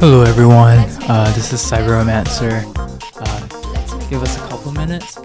Hello, everyone. Uh, this is Cyberomancer. Uh, give us a couple minutes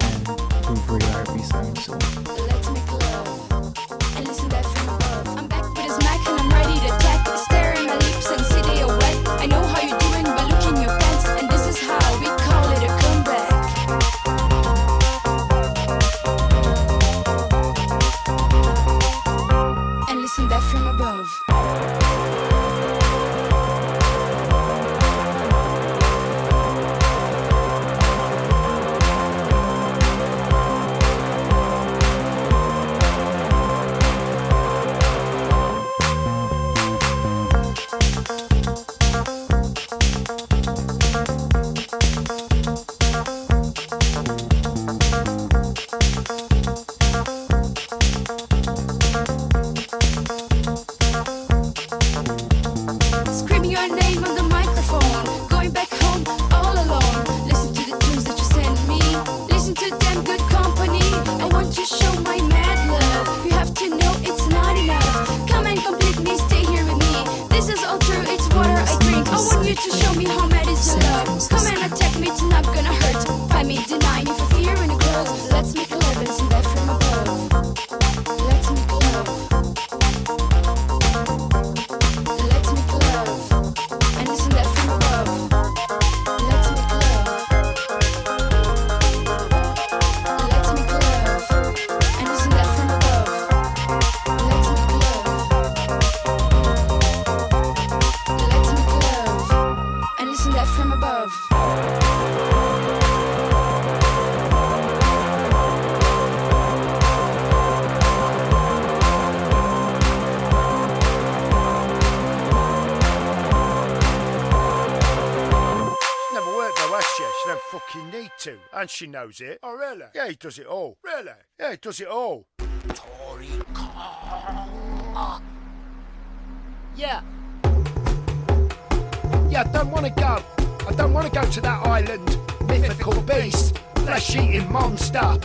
and she knows it. Oh, really? Yeah, he does it all. Really? Yeah, he does it all. Tory Yeah. Yeah, I don't want to go. I don't want to go to that island. Mythical beast, flesh eating monster.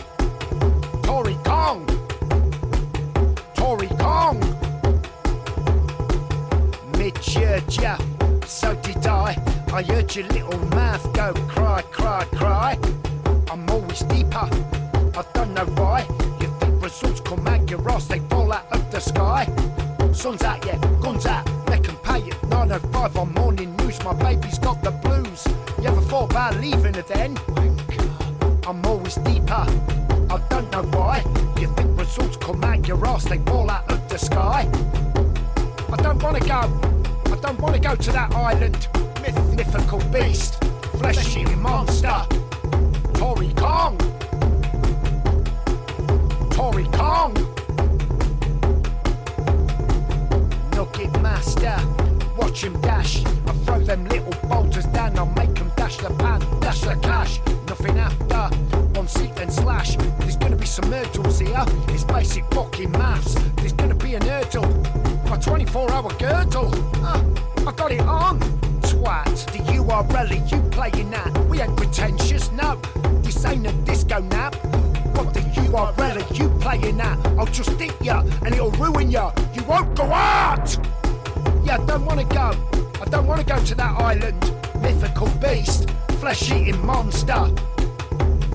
I don't wanna go to that island. Mythical beast, flesh eating monster.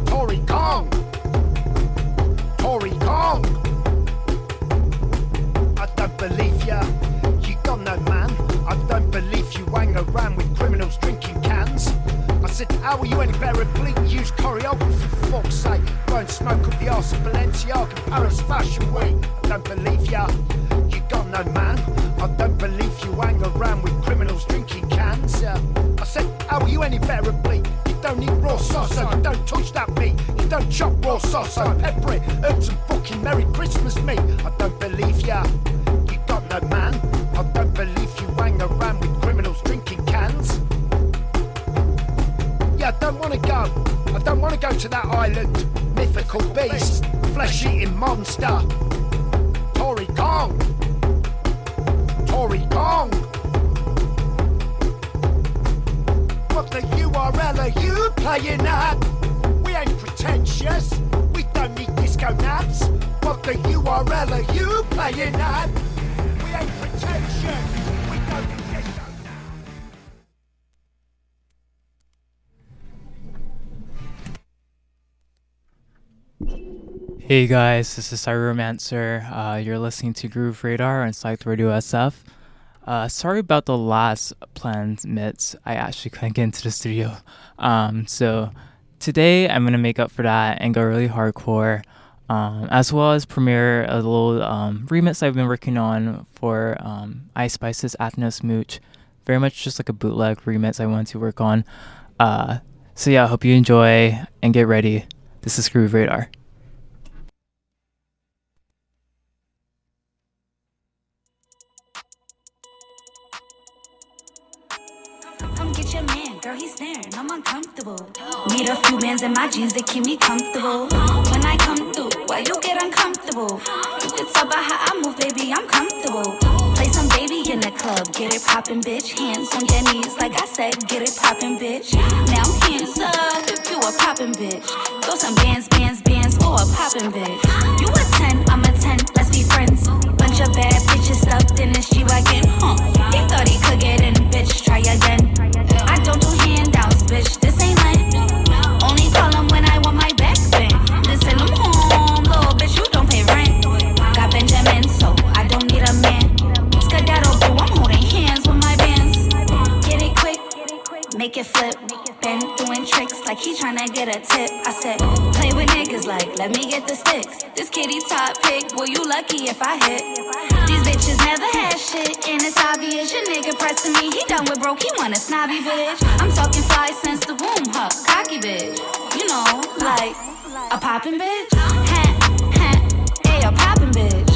Tory Kong. Tory Kong. I don't believe ya. You got no man. I don't believe you hang around with criminals drinking cans. I said, how are you any better at bleak? Use choreography for fuck's sake. Go and smoke up the arse of Balenciaga Paris Fashion Week. I don't believe ya. Got no man. I don't believe you hang around with criminals drinking cans. Uh, I said, how are you any better at bleak? You don't eat raw sauce, so you don't touch that meat. You don't chop raw sauce, so pepper it. Earn some fucking Merry Christmas meat. I don't believe ya. You got no man. I don't believe you hang around with criminals drinking cans. Yeah, I don't wanna go. I don't wanna go to that island. Mythical beast, flesh eating monster. Tory Kong. Tory Kong. What the URL are you playing at? We ain't pretentious. We don't need disco naps. What the URL are you playing at? We ain't Hey guys, this is Cyromancer. Uh, you're listening to Groove Radar on Psych Radio SF. Uh, sorry about the last planned mix. I actually couldn't get into the studio. Um, so today I'm gonna make up for that and go really hardcore, um, as well as premiere a little um, remix I've been working on for um, Ice Spice's Athena Mooch. Very much just like a bootleg remix I wanted to work on. Uh, so yeah, I hope you enjoy and get ready. This is Groove Radar. Need a few bands in my jeans that keep me comfortable. When I come through, why you get uncomfortable? You can talk about how I move, baby, I'm comfortable. Play some baby in the club, get it poppin', bitch. Hands on your knees, like I said, get it poppin', bitch. Now hands up if you a poppin', bitch. Throw some bands, bands, bands for a poppin', bitch. You a 10, I'm a 10, let's be friends. Bunch of bad bitches stuffed in this G-Wagon, huh? He thought he could get in, bitch, try again. I don't do handouts, bitch, make it flip. Been doing tricks like he tryna get a tip. I said, play with niggas like, let me get the sticks. This kitty top pick, well, you lucky if I hit. These bitches never had shit, and it's obvious. Your nigga pressing me, he done with broke, he want a snobby bitch. I'm talking fly since the womb, huh? Cocky bitch. You know, like a poppin' bitch. Ha, hey, a poppin' bitch.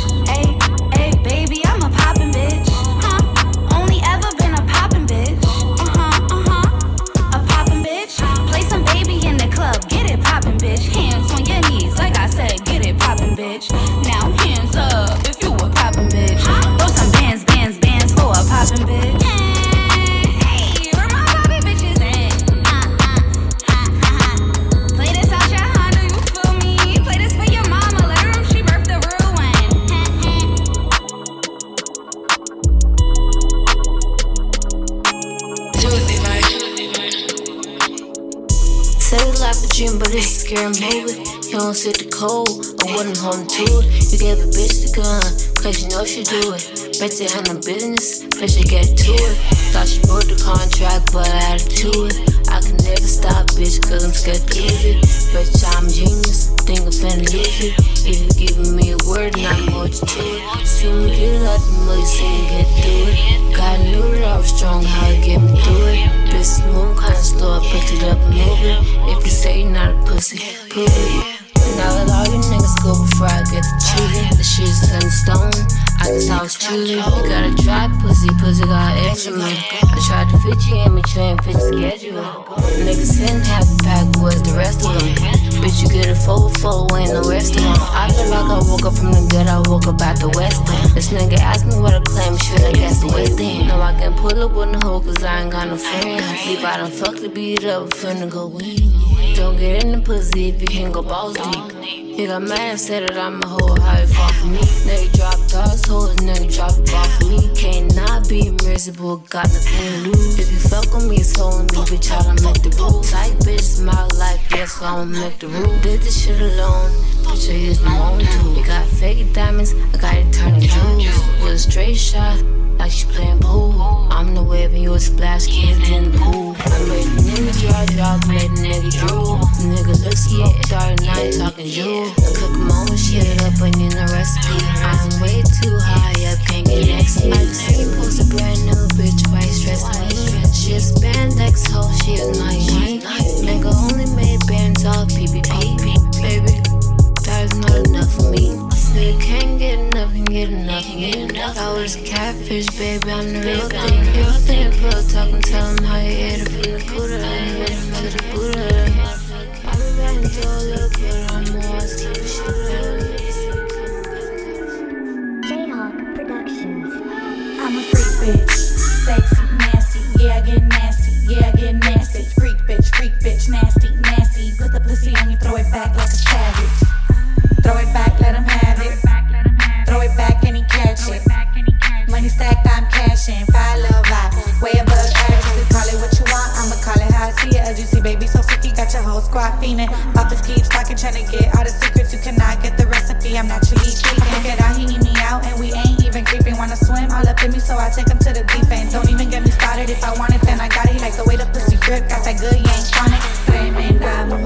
Bitch. Hands on your knees, like I said, get it poppin', bitch. Now hands up if you a poppin' bitch. Throw some bands, bands, bands for a poppin' bitch. Life a dream, but it's a scary movie. You don't sit the cold, I wasn't home to it. You gave a bitch the gun, cause you know she do it. Bet you handle business, bet you get to it. Thought she broke the contract, but I had to it. I can never stop, bitch, cause I'm scared to lose it. You I'm genius, think I'm finna lose it. If you giving me a word, not more to me get out mud, see get through it. That I was strong, how to get me through it. Bitch, move kinda slow, I picked it up move it. If you say you're not a pussy, prove it. Now that all you niggas go before I get to cheating. The shit's in stone. I guess I was truly. You got a dry pussy, pussy got extra. I tried to fit you in, ain't fit the schedule. Niggas sitting half a pack, was the rest of them? Bitch, you get a 4 4 ain't no rest of them. I feel like I woke up from the dead, I woke up at the west end. This nigga asked me what I claim, should I guess the west end? No, I can pull up with the hoe, cause I ain't got no friends. Leave out and fuck the beat up, finna go win. Don't get in the pussy if you can't go balls deep. Got mad said that I'm a hoe, how you fall for me? Nigga dropped us, hoes, nigga drop off me. Can't not be miserable, got nothing to lose. If you fuck with me, it's holding me, bitch, I don't make the rules. Like bitch, my life, yes, I'ma make the rules. Did this shit alone, bitch, I use my own tool. You got fake diamonds, I got turning jewels. With a straight shot, like she playing pool. I'm the wave and you a splash, kids in the pool. I made a nigga dry drop, made a nigga drool. Nigga look smoke dark, and I talking. I cook my own shit up, I need a recipe. I'm way too high up, can't get next to me. I just post a brand new bitch, why you stressing me? She a spandex hoe, she a night Nigga only made bands off PPP, baby. That is not enough for me. Nigga can't get enough, get enough, can get enough. I was a catfish, baby, I'm the real thing. Real thing, bro, talk and tell him how you ate it from the Buddha, to the Buddha. I be riding to a little bit, I'm more sleep Jayhawk Productions. I'm a freak bitch, sexy, nasty, yeah I get nasty, yeah I get nasty. Freak bitch, freak bitch, nasty, nasty. Put the pussy on you, throw it back like a squad fiending. Office keeps talking, trying to get all the secrets. You cannot get the recipe. I'm naturally cheating. I figured out he eat me out, and we ain't even creeping. Wanna swim all up in me, so I take him to the deep end. Don't even get me started. If I want it, then I got it. He like the way the pussy grip. Got that good, you ain't trying it. Tremenda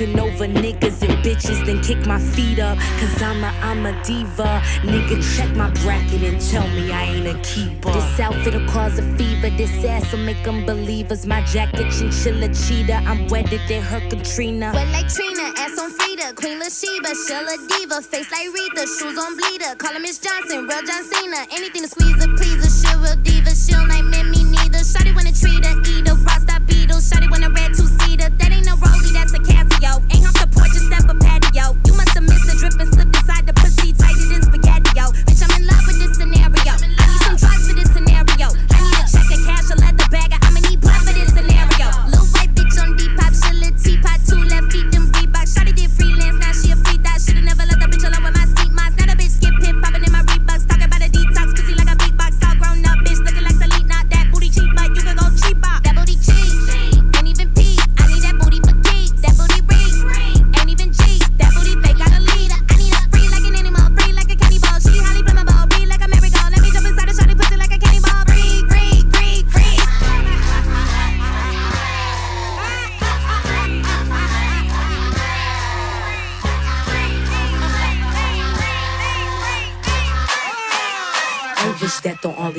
over niggas and bitches, then kick my feet up. Cause I'm a, I'm a diva. Nigga, check my bracket and tell me I ain't a keeper. This outfit'll cause a fever. This ass'll make them believers. My jacket, chinchilla cheetah. I'm wetter than her Katrina. Wet like Trina, ass on Frida. Queen Latifah, Sheba, Sheila diva. Face like Rita, shoes on bleeder. Call her Miss Johnson, real John Cena. Anything to squeeze a please her. She real diva. She don't like Mimi eater. Shotty want a treat to eat her. Rockstar beetle. Shotty want a red two seater. That ain't no rollie, that's a Casio. Ain't off the porch, just step a patio. You must have missed the dripping.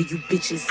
you bitches.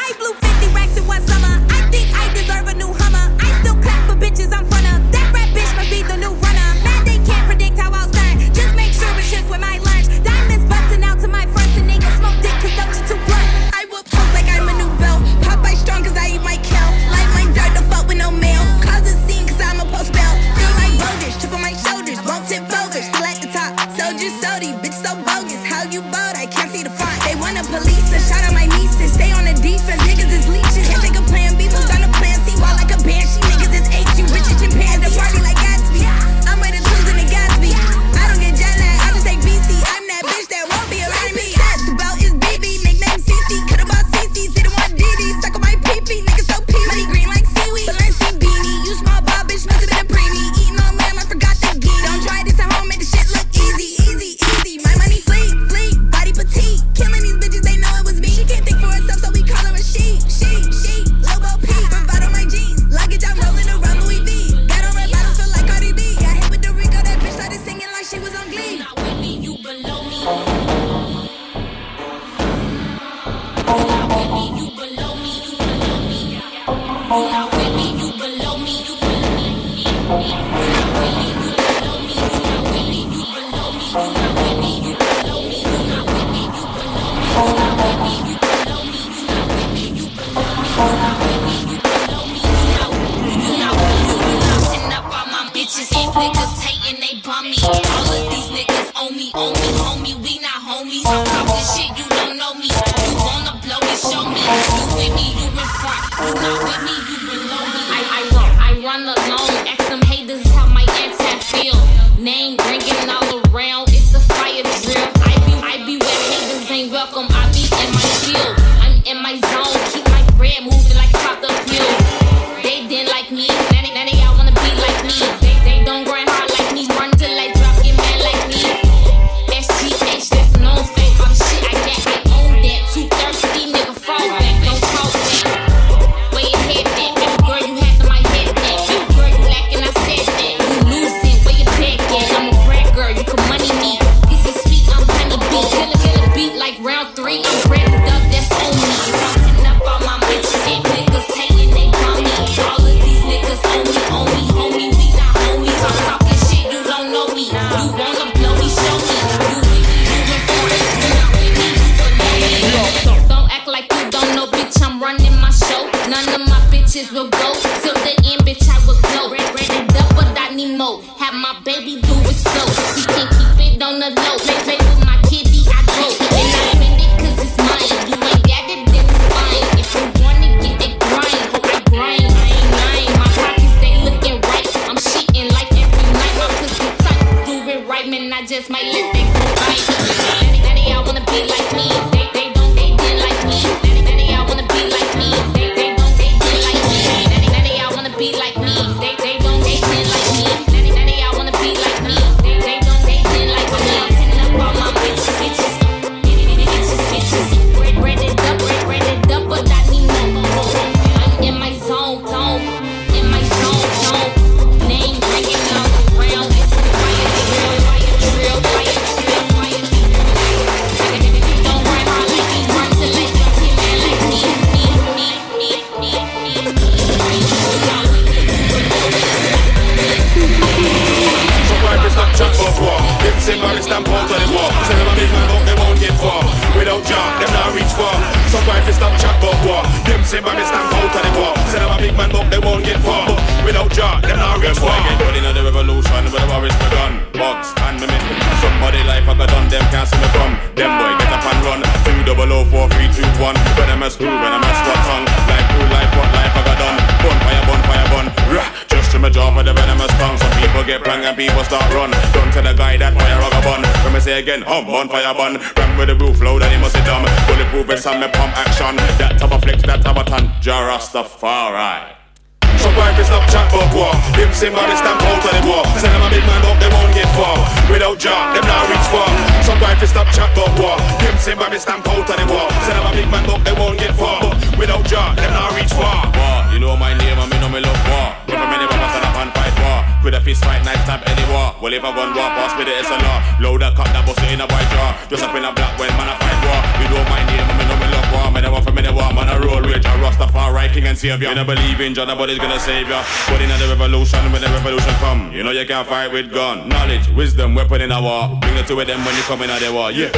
savior. Put in the revolution when the revolution come. You know you can't fight with gun. Knowledge, wisdom, weapon in a war. Bring the two of them when you come in the war. Yeah.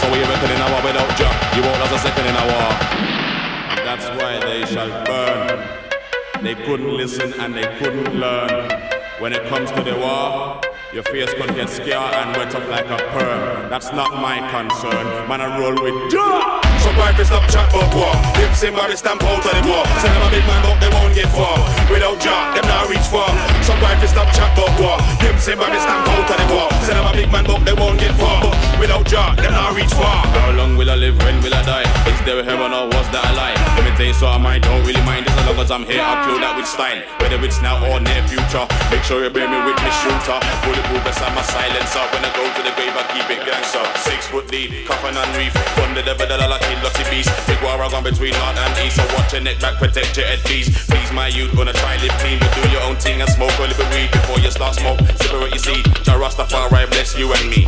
So we reckon in a war without you. You won't last a second in a war. That's why they shall burn. They couldn't listen and they couldn't learn. When it comes to the war, your face can get scared and wet up like a perm. That's not my concern. Man, I roll with you wife is stop chat up war. Hips in my stamp out of the war. Tell them a big man but they won't get far. Without jaw, them not reach far. Some wife is stop chat up war. Hips in my stamp out of the war. Tell them a big man but they won't get far. Without jaw, them not reach far. How long will I live? When will I die? Is there heaven or was that a lie? Let me tell you, so I might don't really mind. As long as I'm here, I'll kill that with style. Whether it's now or near future. Make sure you bring me with me shooter. Bulletproof beside my silencer. When I go to the grave, I keep it gangster. Six foot deep, coffin and reef. From the devil, the lala kill lots of beasts. Big war I gone between north and east. So watch your neck back, protect your head, please. Please, my youth, wanna try live clean. But do your own thing and smoke a little weed before you start smoke. Separate your seed. Jah Rastafari, bless you and me.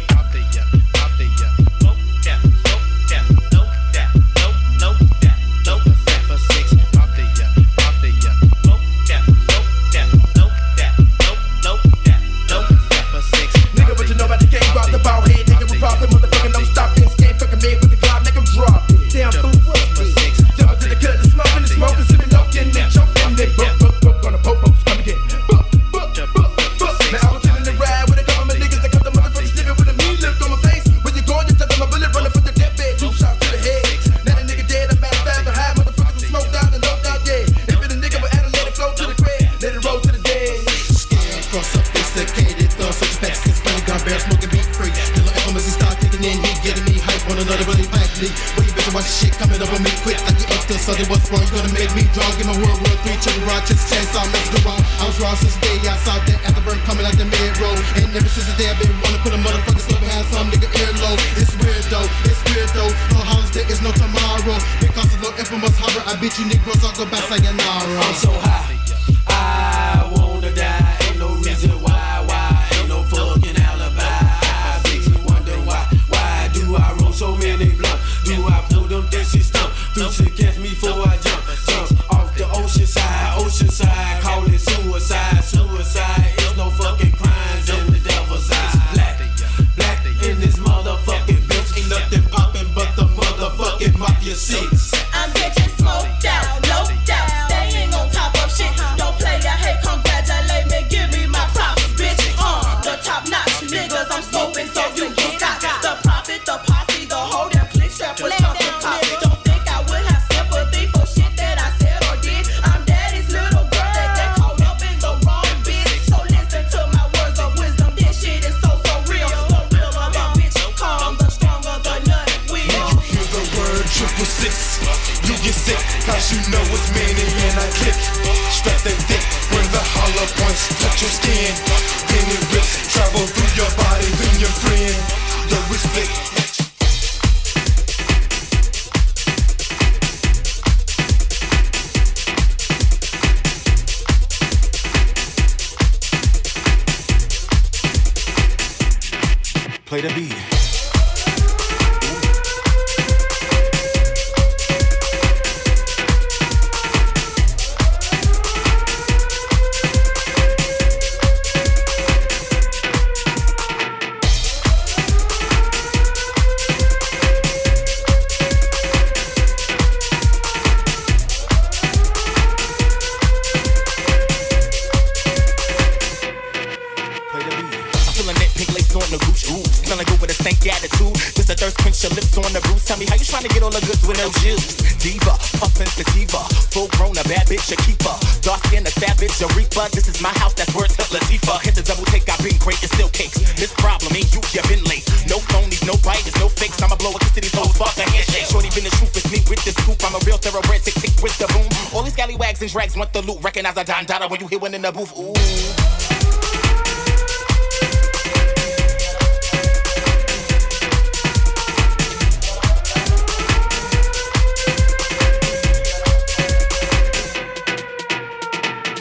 The booth. Ooh.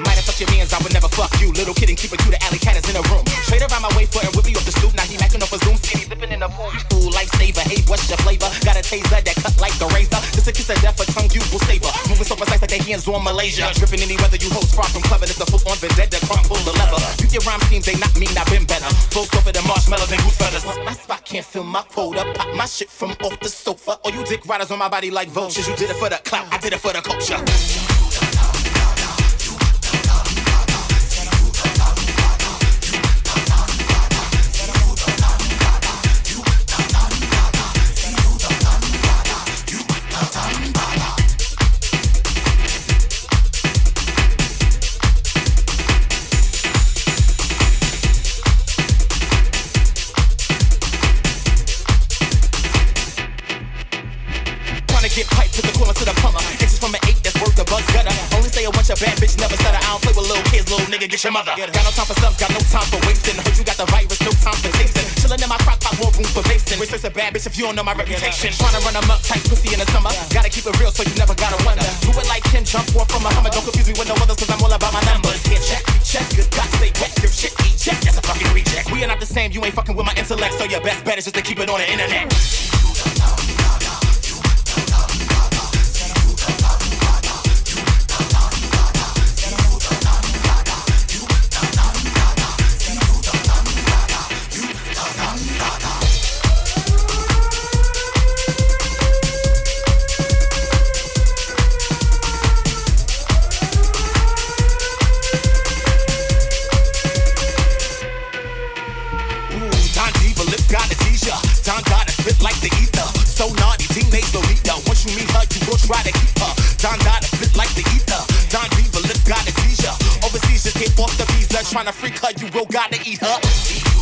Might have fucked your mans, I would never fuck you. Little kid and keep it to the alley cat is in a room. Straight around my way for it, whippy off the stoop. Now he macking off a zoom, skinny zipping in the pool. Ooh, lifesaver, hey, what's your flavor? Got a taser that cut like a razor. Just a kiss of death, a tongue hands on Malaysia. Dripping any weather you host, far from clever. This a full on vendetta, crumble the lever. You get rhyme schemes, they not mean I've been better. Flow softer than marshmallows and goose feathers. My spot can't fill my quota. Pop my shit from off the sofa. All you dick riders on my body like vultures. You did it for the clout, I did it for the culture. Get piped to the corner to the plumber. Inches from an eight that's worth the buzz gutter. Only say a bunch of bad bitch never stutter. I don't play with little kids, little nigga, get your mother. Got no time for subs, got no time for wasting. Heard you got the virus, no time for tasting. Chillin' in my crock pot, more room for basting. Research a bad bitch if you don't know my reputation. Tryna run them up tight pussy in the summer. Gotta keep it real so you never gotta wonder. Do it like Kim jump off from a Hummer. Don't confuse me with no others cause I'm all about my numbers. Here, check, check, good God, stay wet. Your shit, check, that's a fucking reject. We are not the same, you ain't fucking with my intellect. So your best bet is just to keep it on the internet. Try to keep her. Don got a spit like the ether. Don Diva, lips got a teaser. Overseas, just hit off the visa. Trying to freak her, you will gotta eat her.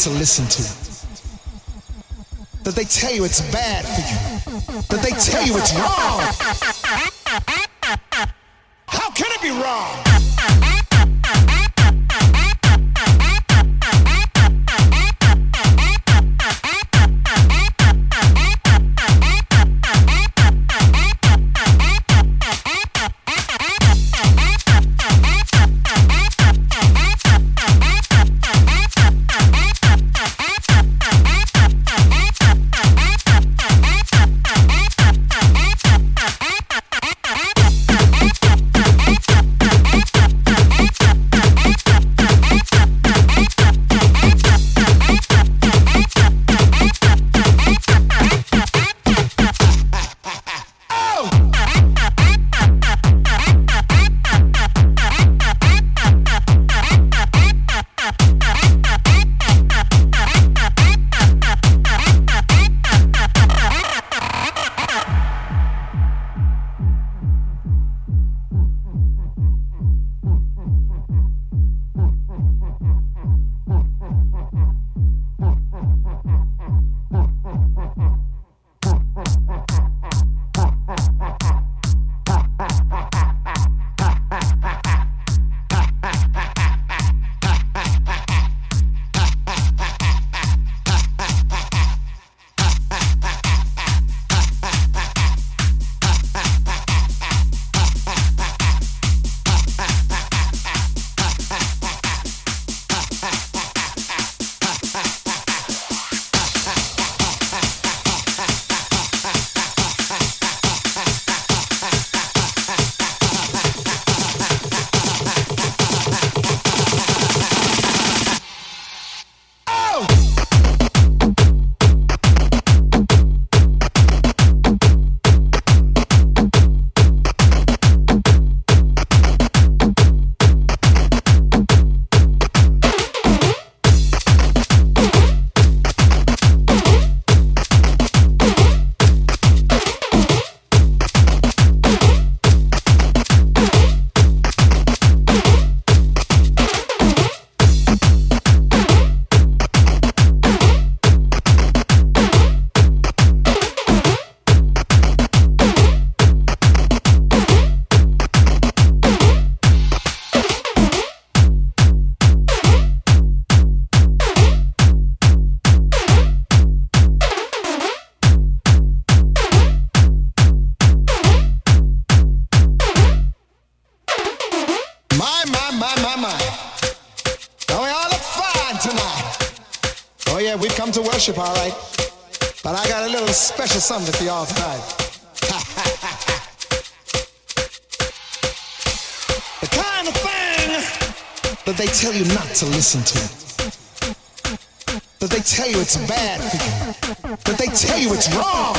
to listen to. That they tell you it's bad for you. That they tell you it's wrong. listen to it. That they tell you it's bad for you. That they tell you it's wrong.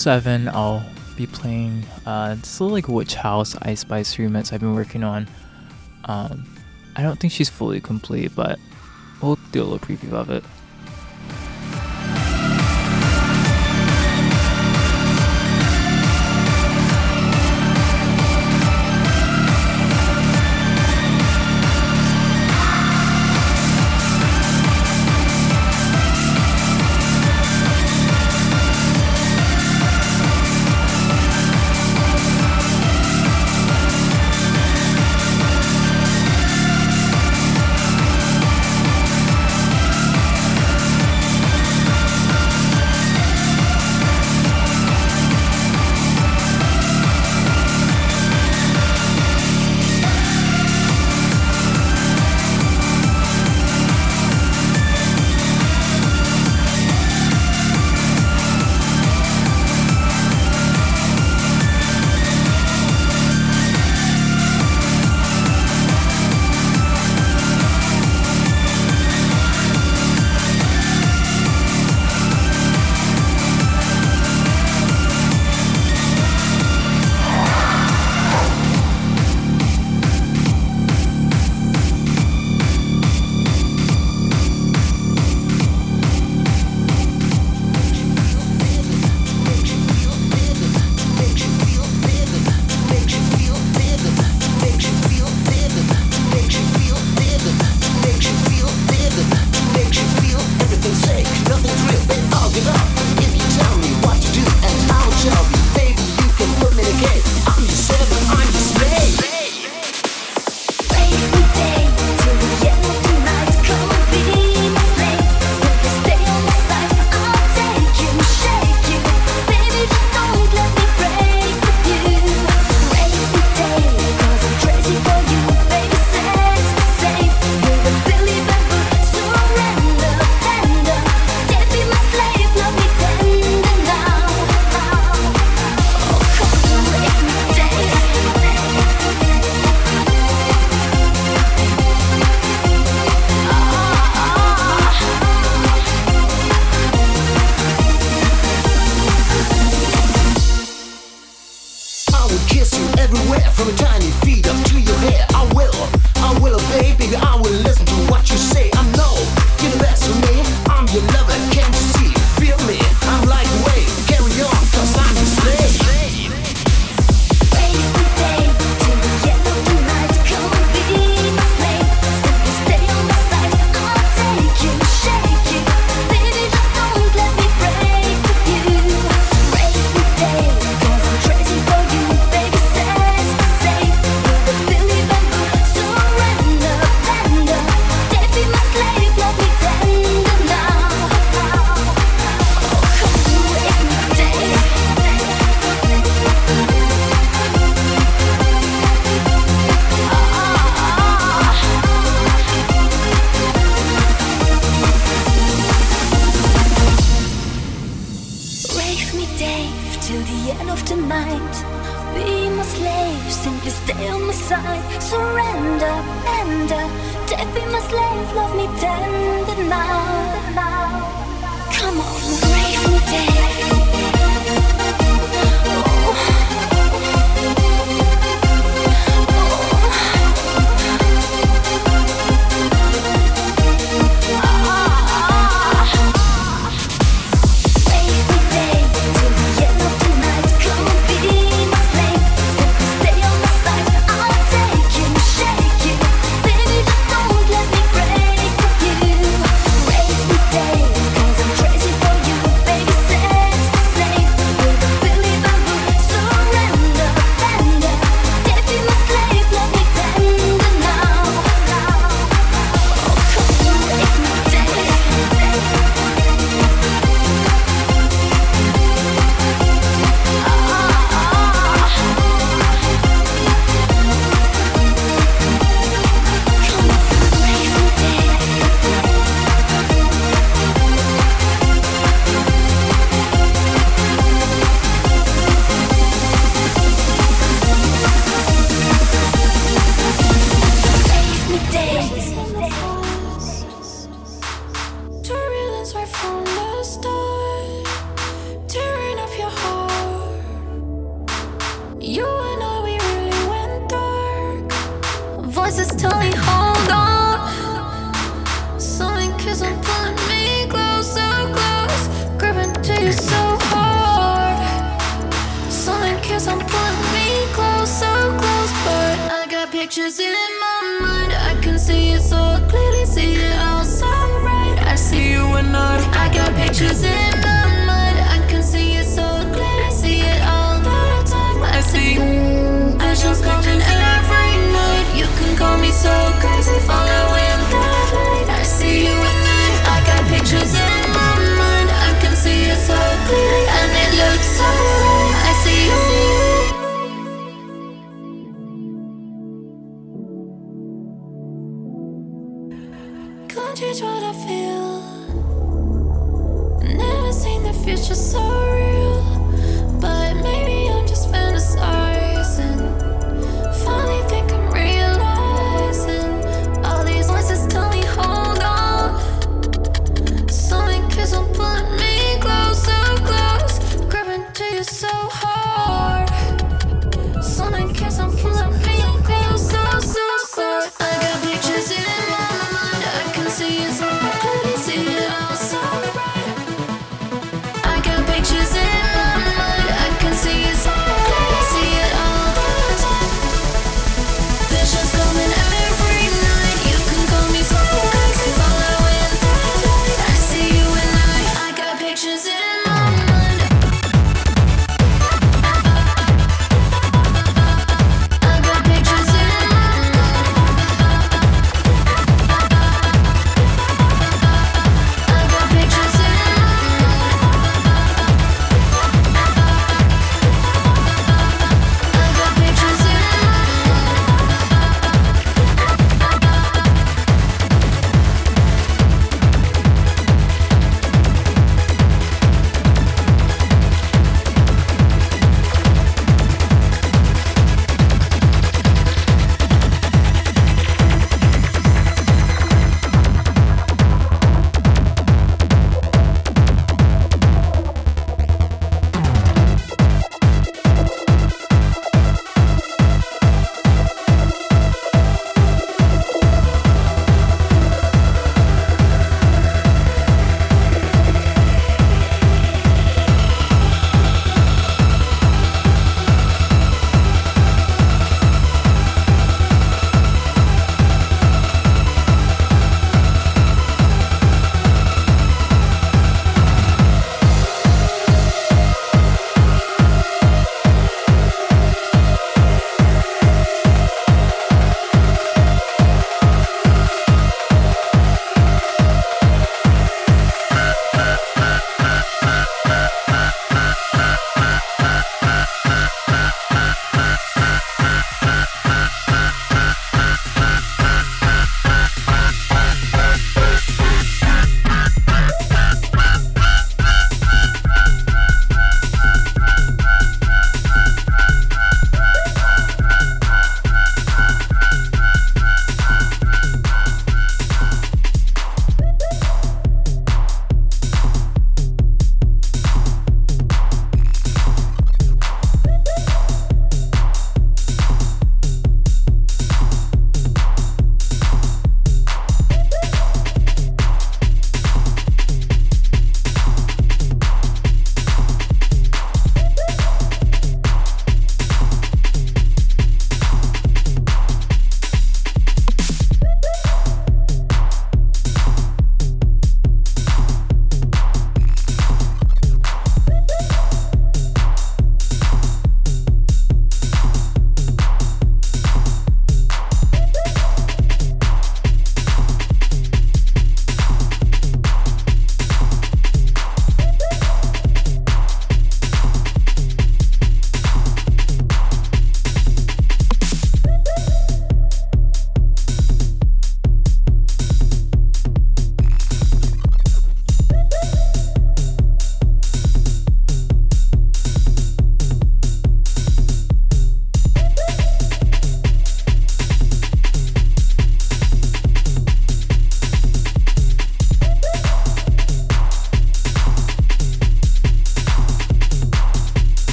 7, I'll be playing uh, this little like Witch House ice Spice remix I've been working on. Um, I don't think she's fully complete, but we'll do a little preview of it.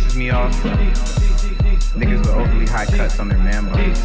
Pisses me off. Niggas with overly high cuts on their man buns.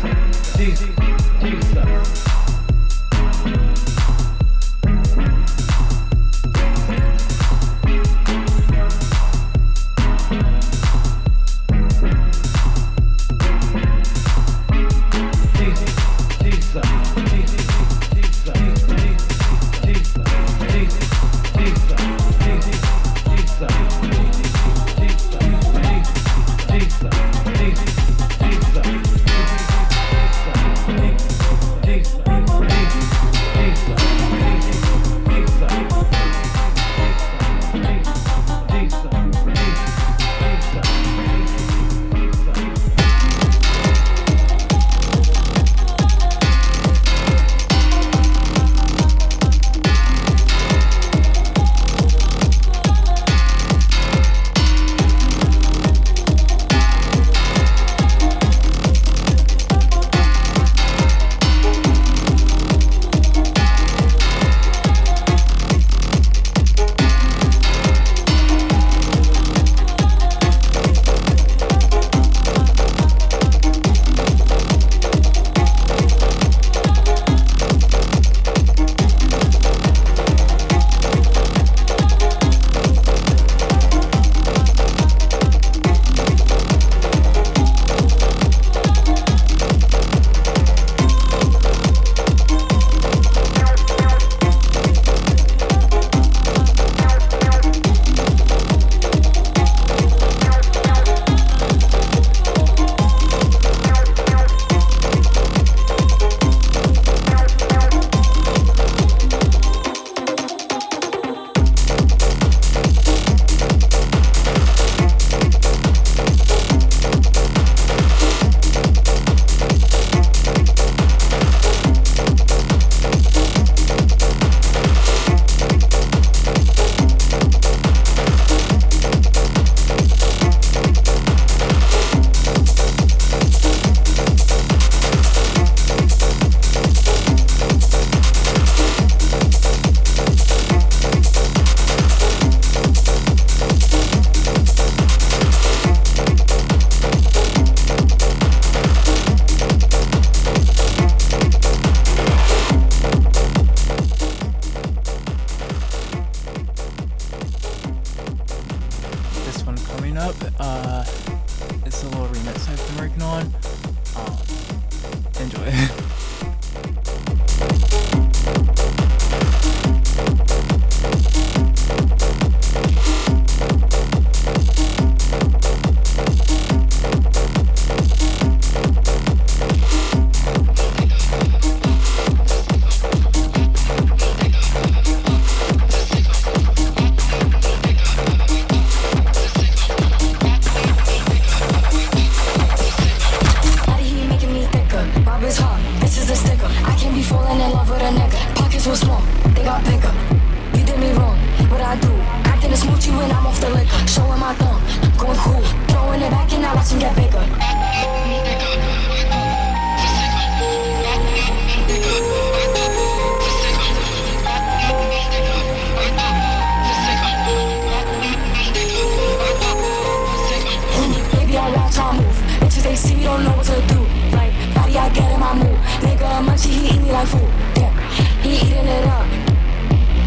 Eat food. Damn, he eating it up,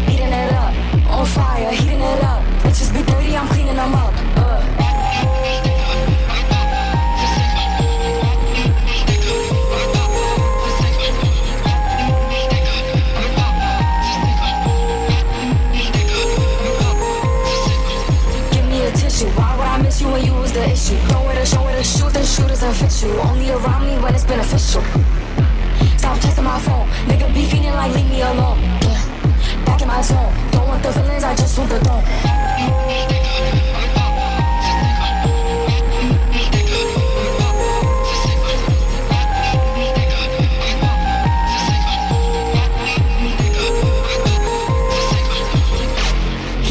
eating it up. On fire, heating it up. Bitches be dirty, I'm cleaning them up. Uh. Give me a tissue. Why would I miss you when you was the issue? Throw it or show it or shoot, the shooters and fit you. Only around me when it's beneficial. Be feeling like leave me alone. Yeah. Back in my zone. Don't want the feelings, I just want the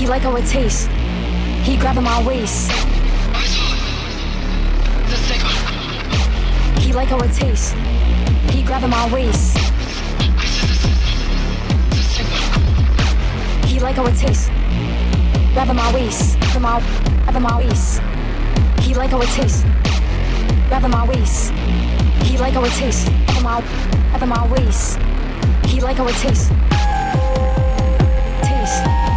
like how it tastes. He grabbing my waist. He like how it tastes. He grabbing my waist. He like how it tastes. My waist. Grabbing my, grabbing my waist. He like how it tastes. Rather my waist. He like how it tastes. My, rather my waist. He like how it tastes. Taste. Taste.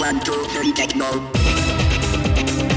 One, two, three, techno.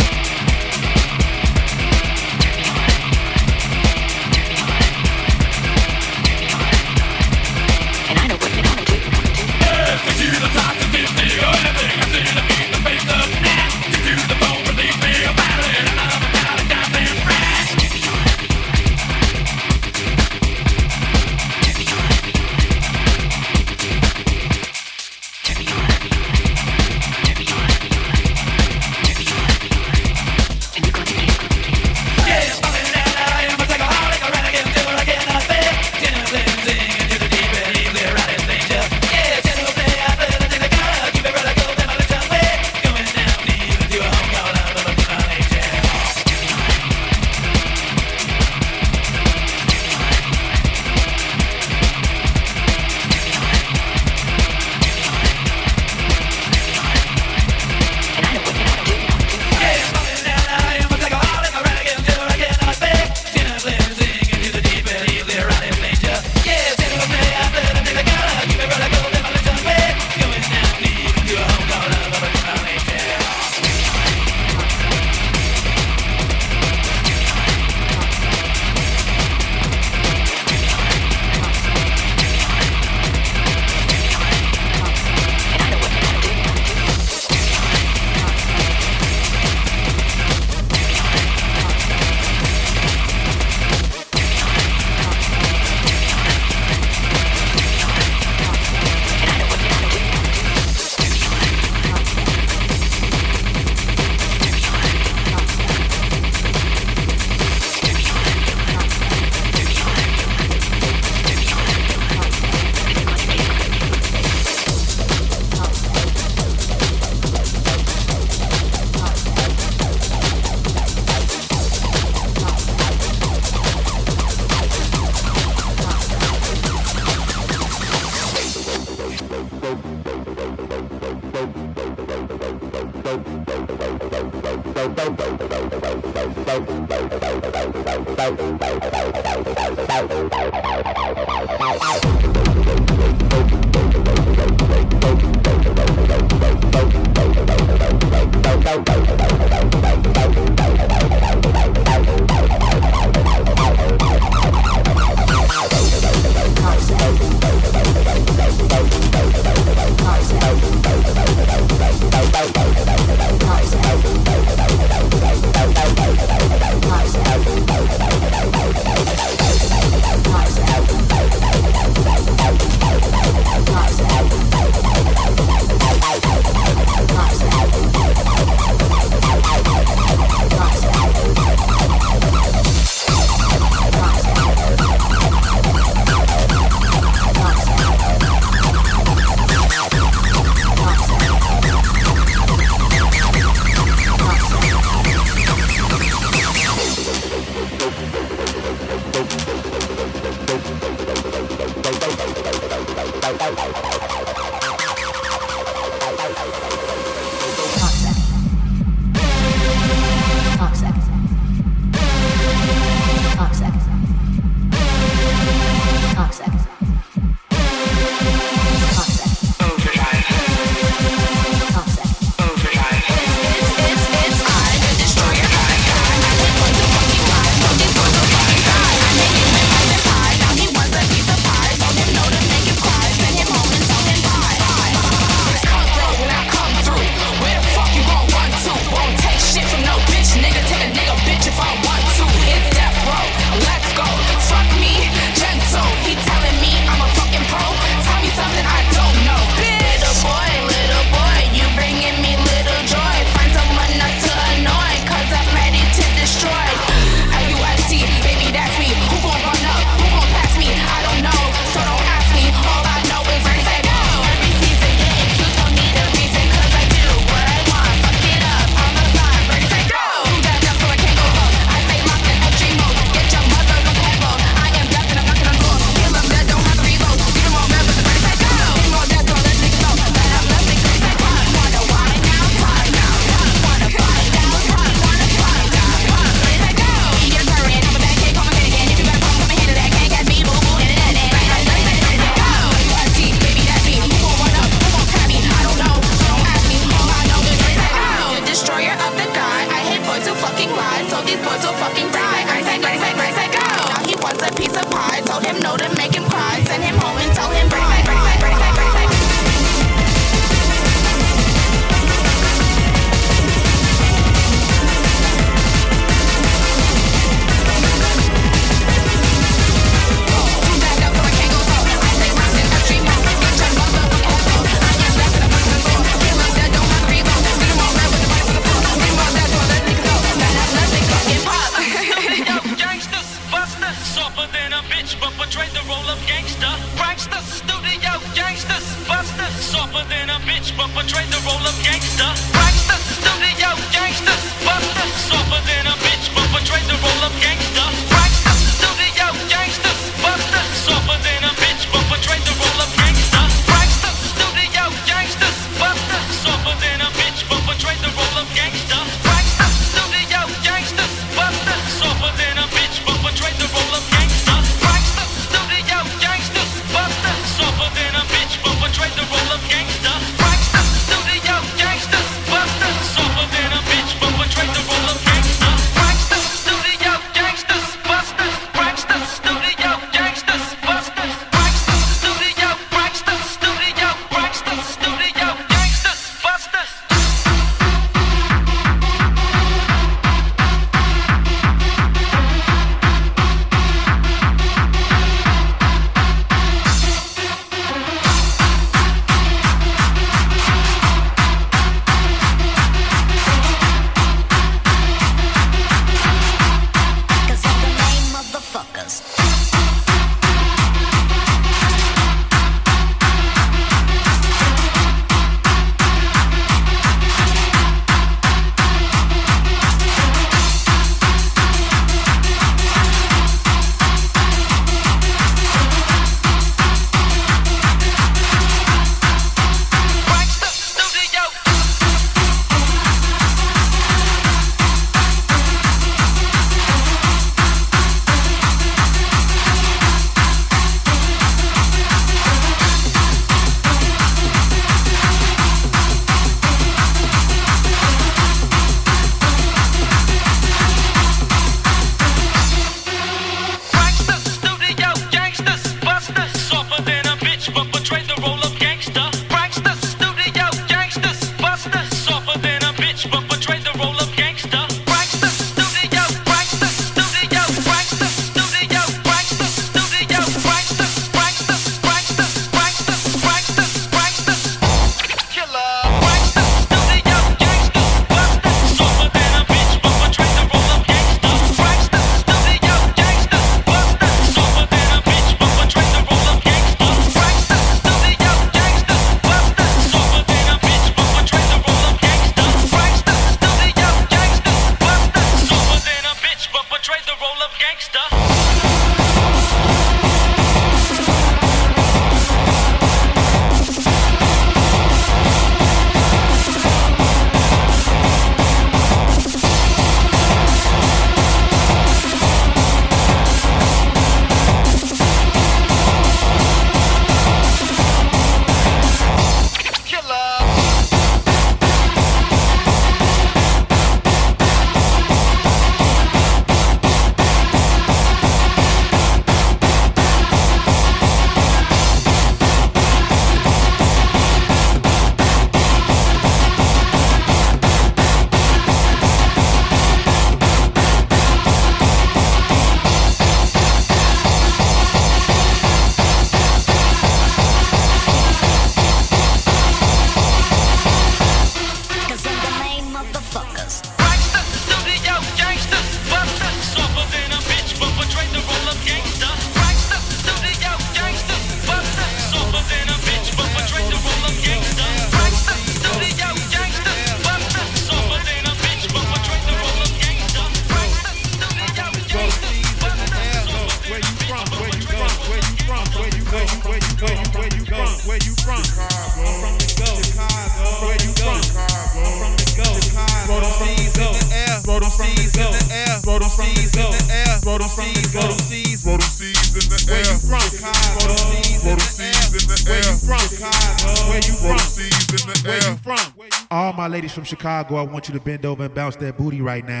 Chicago, I want you to bend over and bounce that booty right now.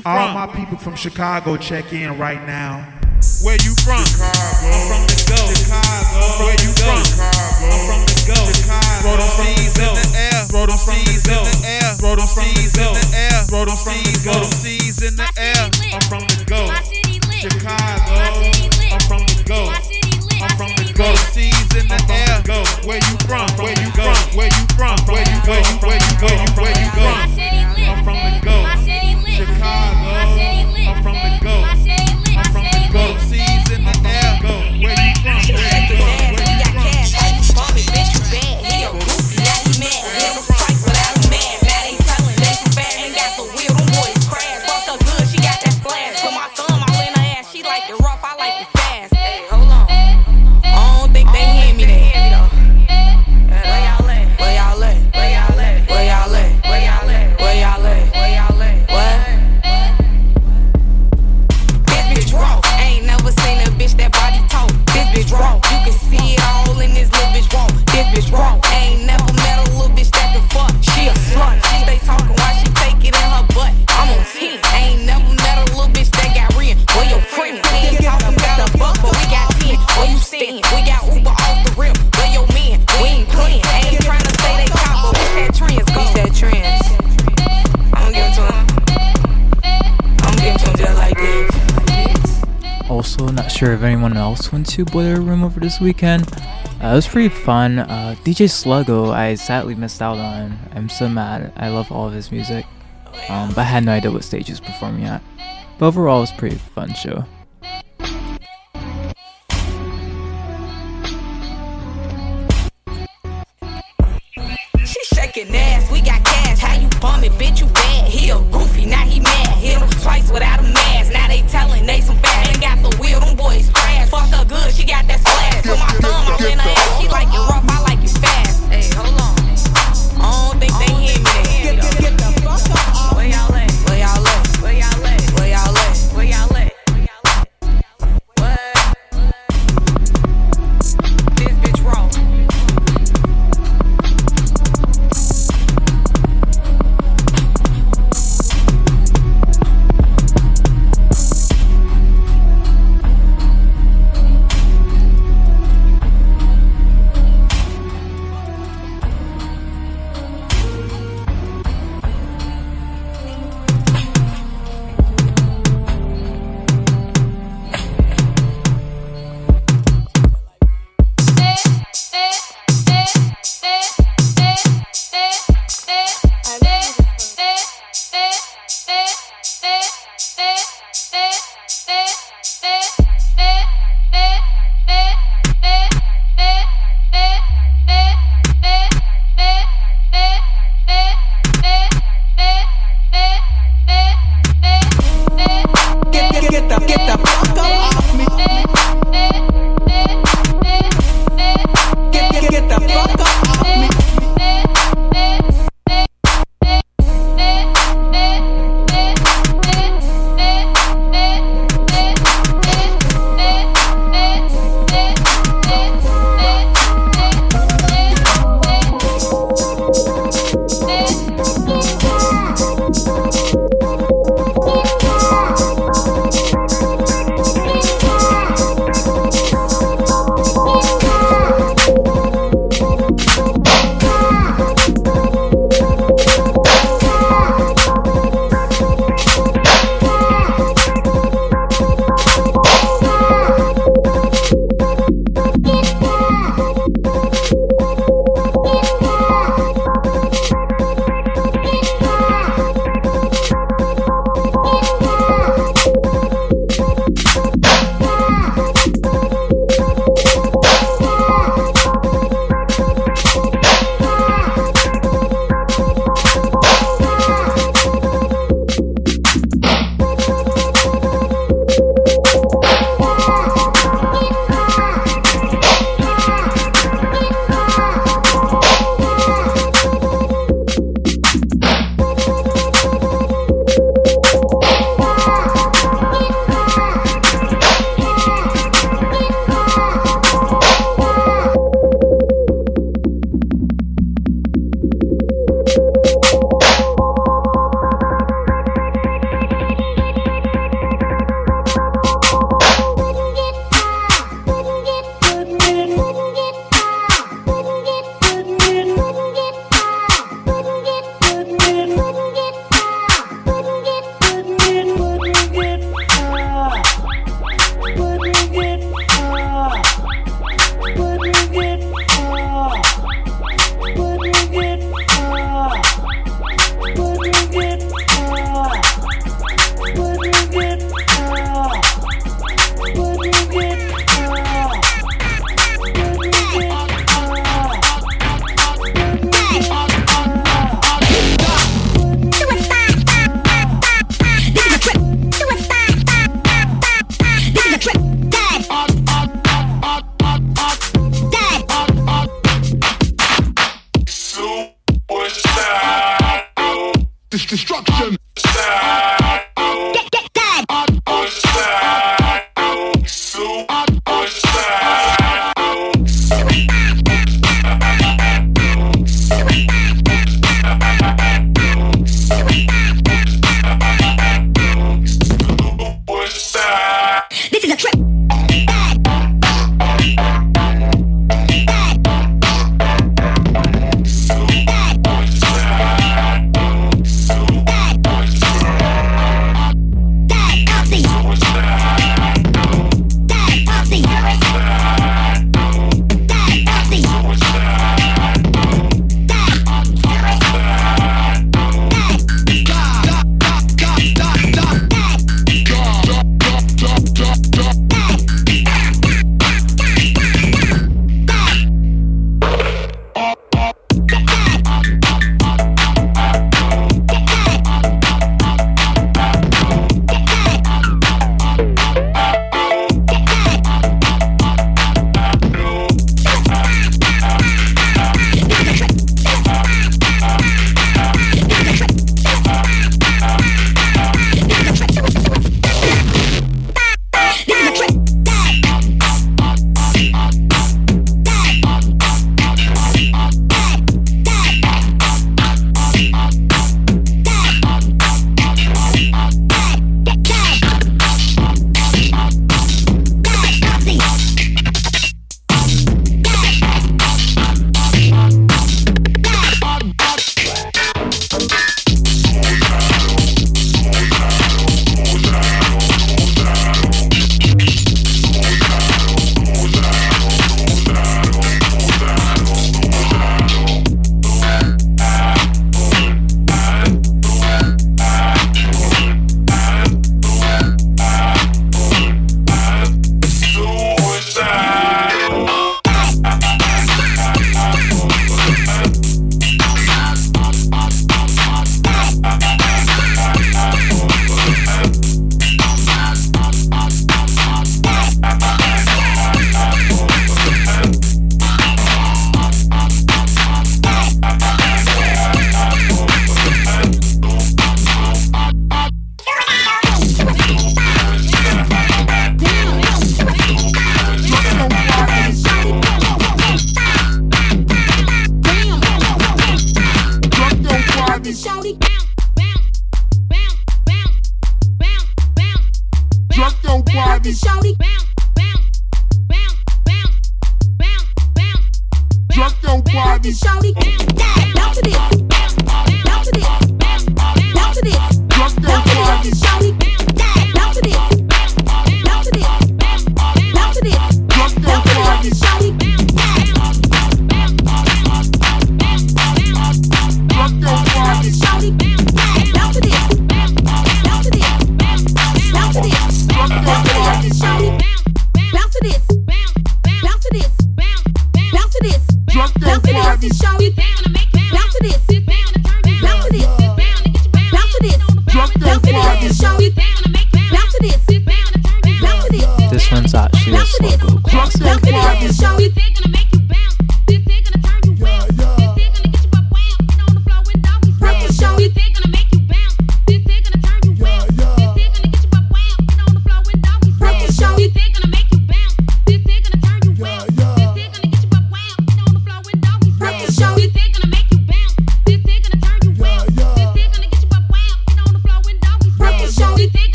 you from? All my people from Chicago check in right now. Where you from? Chicago. I'm from the go. Chicago. Where you from? Chicago. I'm from the go. Chicago. Throw them C's in the air. Throw them C's in the air. Throw them C's in the air. Throw them C's. Throw them in the air. I'm from the go. Chicago. I'm from the go. I'm from the go. C's in the air. Go. Where you from? Where you go? Where you from? Where you go? Where you go? sure if anyone else went to Boiler Room over this weekend. Uh, it was pretty fun. Uh, DJ Sluggo, I sadly missed out on. I'm so mad. I love all of his music. Um, but I had no idea what stage he was performing at. But overall, it was a pretty fun show.